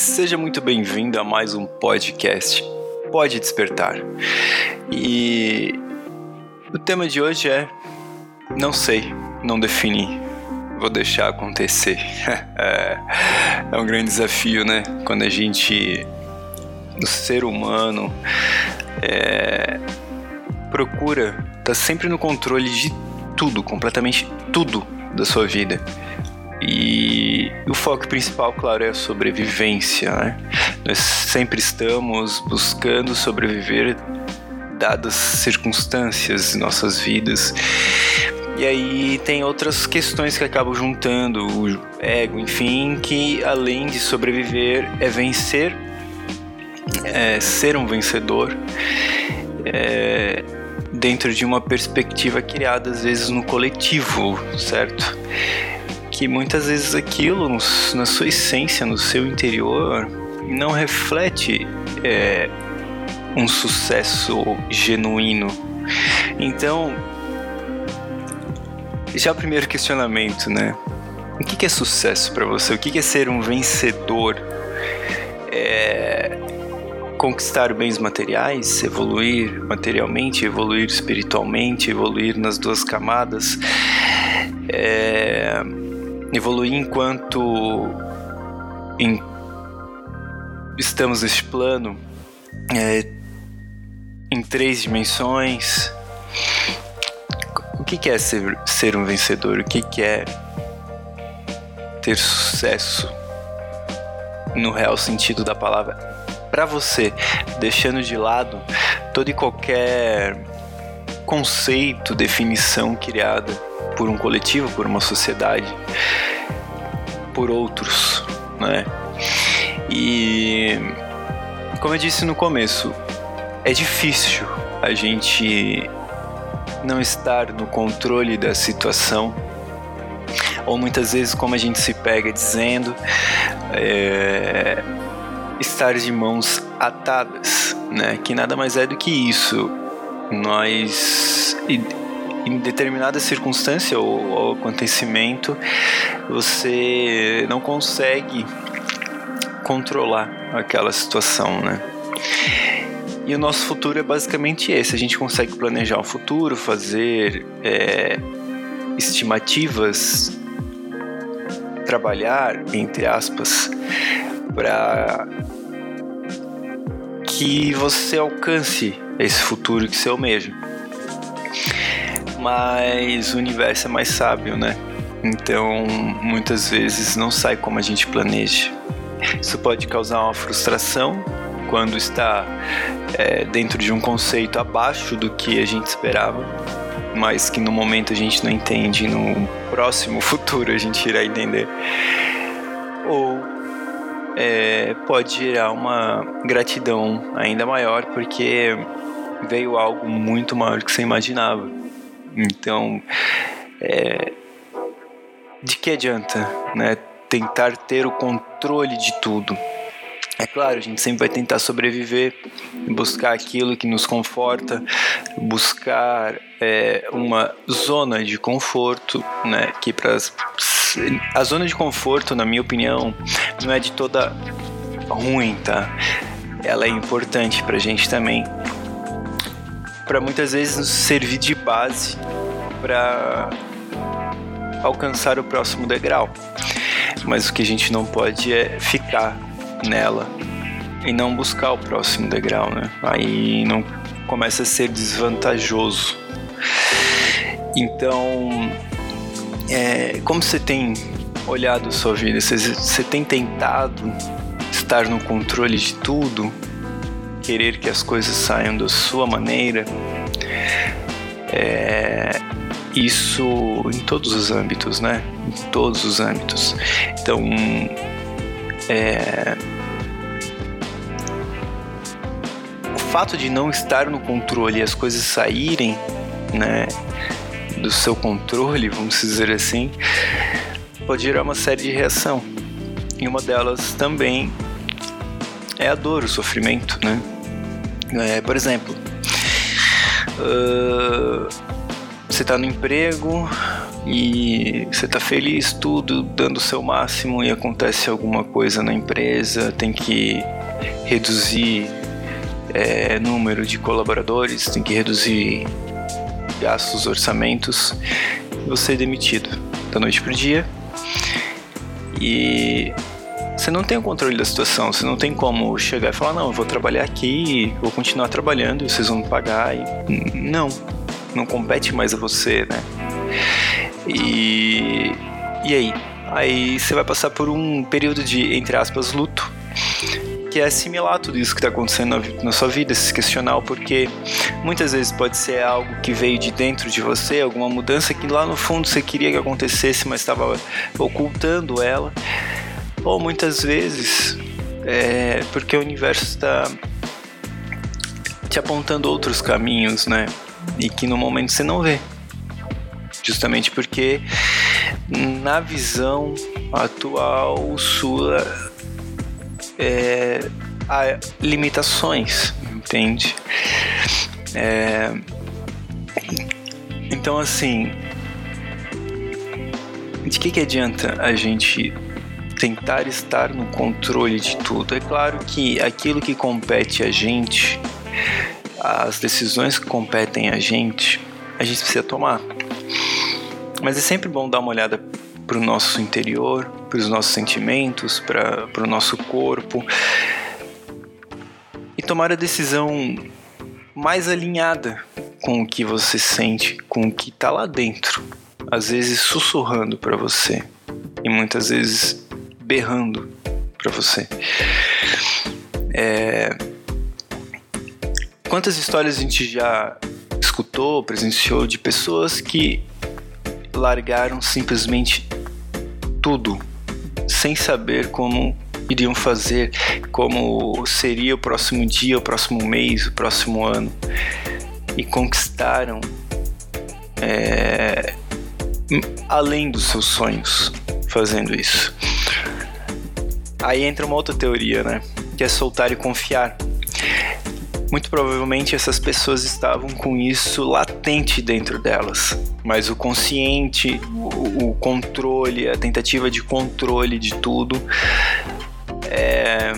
Seja muito bem-vindo a mais um podcast Pode Despertar. E o tema de hoje é Não sei, não defini, vou deixar acontecer. é, é um grande desafio, né? Quando a gente, o ser humano, é, procura estar tá sempre no controle de tudo, completamente tudo da sua vida. E o foco principal, claro, é a sobrevivência. Né? Nós sempre estamos buscando sobreviver dadas circunstâncias em nossas vidas. E aí tem outras questões que acabam juntando o ego, enfim, que além de sobreviver é vencer, é ser um vencedor. É, dentro de uma perspectiva criada às vezes no coletivo, certo? Que muitas vezes aquilo, na sua essência, no seu interior, não reflete é, um sucesso genuíno. Então, já o primeiro questionamento, né? O que é sucesso para você? O que é ser um vencedor? É, conquistar bens materiais, evoluir materialmente, evoluir espiritualmente, evoluir nas duas camadas, é, evoluir enquanto em, estamos neste plano é, em três dimensões. O que, que é ser, ser um vencedor? O que, que é ter sucesso no real sentido da palavra? para você, deixando de lado todo e qualquer conceito, definição criada por um coletivo, por uma sociedade, por outros, né? E como eu disse no começo, é difícil a gente não estar no controle da situação ou muitas vezes como a gente se pega dizendo é, estar de mãos atadas, né? Que nada mais é do que isso. Nós em determinada circunstância ou, ou acontecimento, você não consegue controlar aquela situação, né? E o nosso futuro é basicamente esse. A gente consegue planejar o futuro, fazer é, estimativas, trabalhar, entre aspas, para que você alcance esse futuro que você almeja. Mas o universo é mais sábio, né? Então, muitas vezes não sai como a gente planeja. Isso pode causar uma frustração quando está é, dentro de um conceito abaixo do que a gente esperava, mas que no momento a gente não entende, no próximo futuro a gente irá entender. Ou é, pode gerar uma gratidão ainda maior porque veio algo muito maior que você imaginava. Então, é, de que adianta, né? Tentar ter o controle de tudo. É claro, a gente sempre vai tentar sobreviver, buscar aquilo que nos conforta, buscar é, uma zona de conforto, né? Que para a zona de conforto, na minha opinião, não é de toda ruim, tá? Ela é importante pra gente também. Para muitas vezes nos servir de base para alcançar o próximo degrau. Mas o que a gente não pode é ficar nela e não buscar o próximo degrau, né? Aí não começa a ser desvantajoso. Então, é, como você tem olhado sua vida? Você, você tem tentado estar no controle de tudo? Querer que as coisas saiam da sua maneira? É, isso em todos os âmbitos, né? Em todos os âmbitos. Então, é, o fato de não estar no controle e as coisas saírem, né? Do seu controle, vamos dizer assim, pode gerar uma série de reação. E uma delas também é a dor, o sofrimento, né? É, por exemplo, uh, você está no emprego, e você tá feliz, tudo, dando o seu máximo e acontece alguma coisa na empresa, tem que reduzir é, número de colaboradores, tem que reduzir gastos, orçamentos, você é demitido da noite pro dia. E você não tem o controle da situação, você não tem como chegar e falar, não, eu vou trabalhar aqui, vou continuar trabalhando, vocês vão me pagar. E... Não, não compete mais a você, né? E, e aí? Aí você vai passar por um período de, entre aspas, luto, que é assimilar tudo isso que está acontecendo na, na, sua vida, se questionar porque muitas vezes pode ser algo que veio de dentro de você, alguma mudança que lá no fundo você queria que acontecesse, mas estava ocultando ela, ou muitas vezes é porque o universo está te apontando outros caminhos, né? E que no momento você não vê. Justamente porque na visão atual sua é, há limitações, entende? É, então assim, de que, que adianta a gente tentar estar no controle de tudo? É claro que aquilo que compete a gente, as decisões que competem a gente, a gente precisa tomar. Mas é sempre bom dar uma olhada para o nosso interior, para os nossos sentimentos, para o nosso corpo e tomar a decisão mais alinhada com o que você sente, com o que está lá dentro. Às vezes sussurrando para você e muitas vezes berrando para você. É... Quantas histórias a gente já escutou, presenciou de pessoas que largaram simplesmente tudo, sem saber como iriam fazer, como seria o próximo dia, o próximo mês, o próximo ano, e conquistaram é, além dos seus sonhos fazendo isso. Aí entra uma outra teoria, né? Que é soltar e confiar. Muito provavelmente essas pessoas estavam com isso latente dentro delas, mas o consciente, o, controle, a tentativa de controle de tudo é,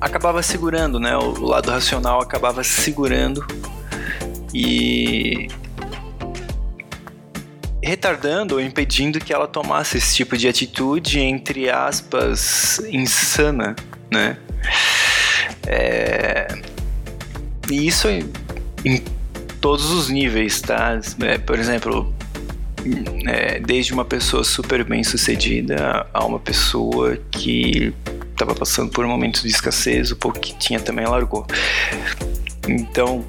acabava segurando, né? O lado racional acabava segurando e retardando ou impedindo que ela tomasse esse tipo de atitude, entre aspas, insana, né? É... E isso em, em, todos os níveis, tá? É, por exemplo, é, desde uma pessoa super bem sucedida a uma pessoa que estava passando por um momento de escassez, o pouco que tinha também largou. Então,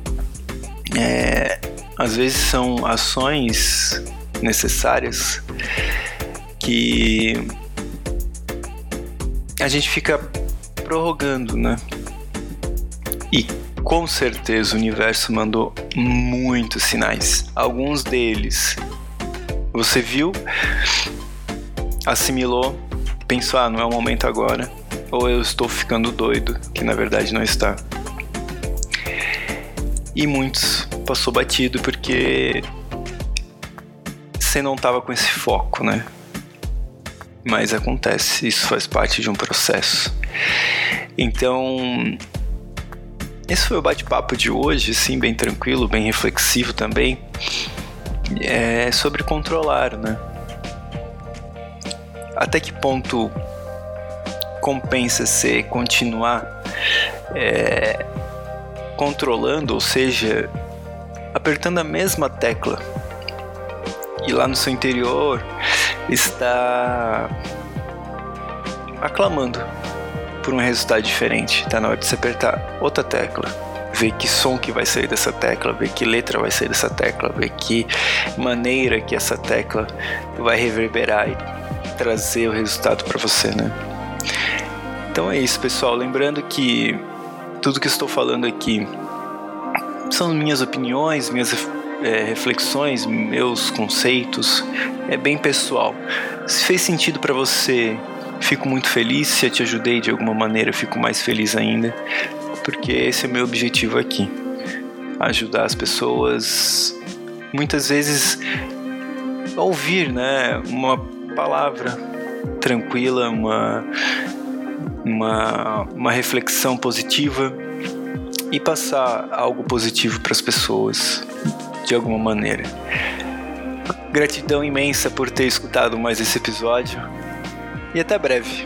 é, às vezes são ações necessárias que a gente fica prorrogando, né? E com certeza o universo mandou muitos sinais. Alguns deles você viu, assimilou, pensou: ah, não é o momento agora. Ou eu estou ficando doido, que na verdade não está. E muitos passou batido porque você não estava com esse foco, né? Mas acontece, isso faz parte de um processo. Então, esse foi o bate-papo de hoje, sim, bem tranquilo, bem reflexivo também. É sobre controlar, né? Até que ponto compensa se continuar é, controlando, ou seja, apertando a mesma tecla e lá no seu interior está aclamando por um resultado diferente. Tá na hora de você apertar outra tecla, ver que som que vai sair dessa tecla, ver que letra vai sair dessa tecla, ver que maneira que essa tecla vai reverberar e trazer o resultado para você, né? Então é isso, pessoal. Lembrando que tudo que estou falando aqui são minhas opiniões, minhas é, reflexões, meus conceitos. É bem pessoal. Se fez sentido para você Fico muito feliz se eu te ajudei de alguma maneira, fico mais feliz ainda, porque esse é o meu objetivo aqui. Ajudar as pessoas muitas vezes ouvir, né, uma palavra tranquila, uma uma, uma reflexão positiva e passar algo positivo para as pessoas de alguma maneira. Gratidão imensa por ter escutado mais esse episódio e até breve.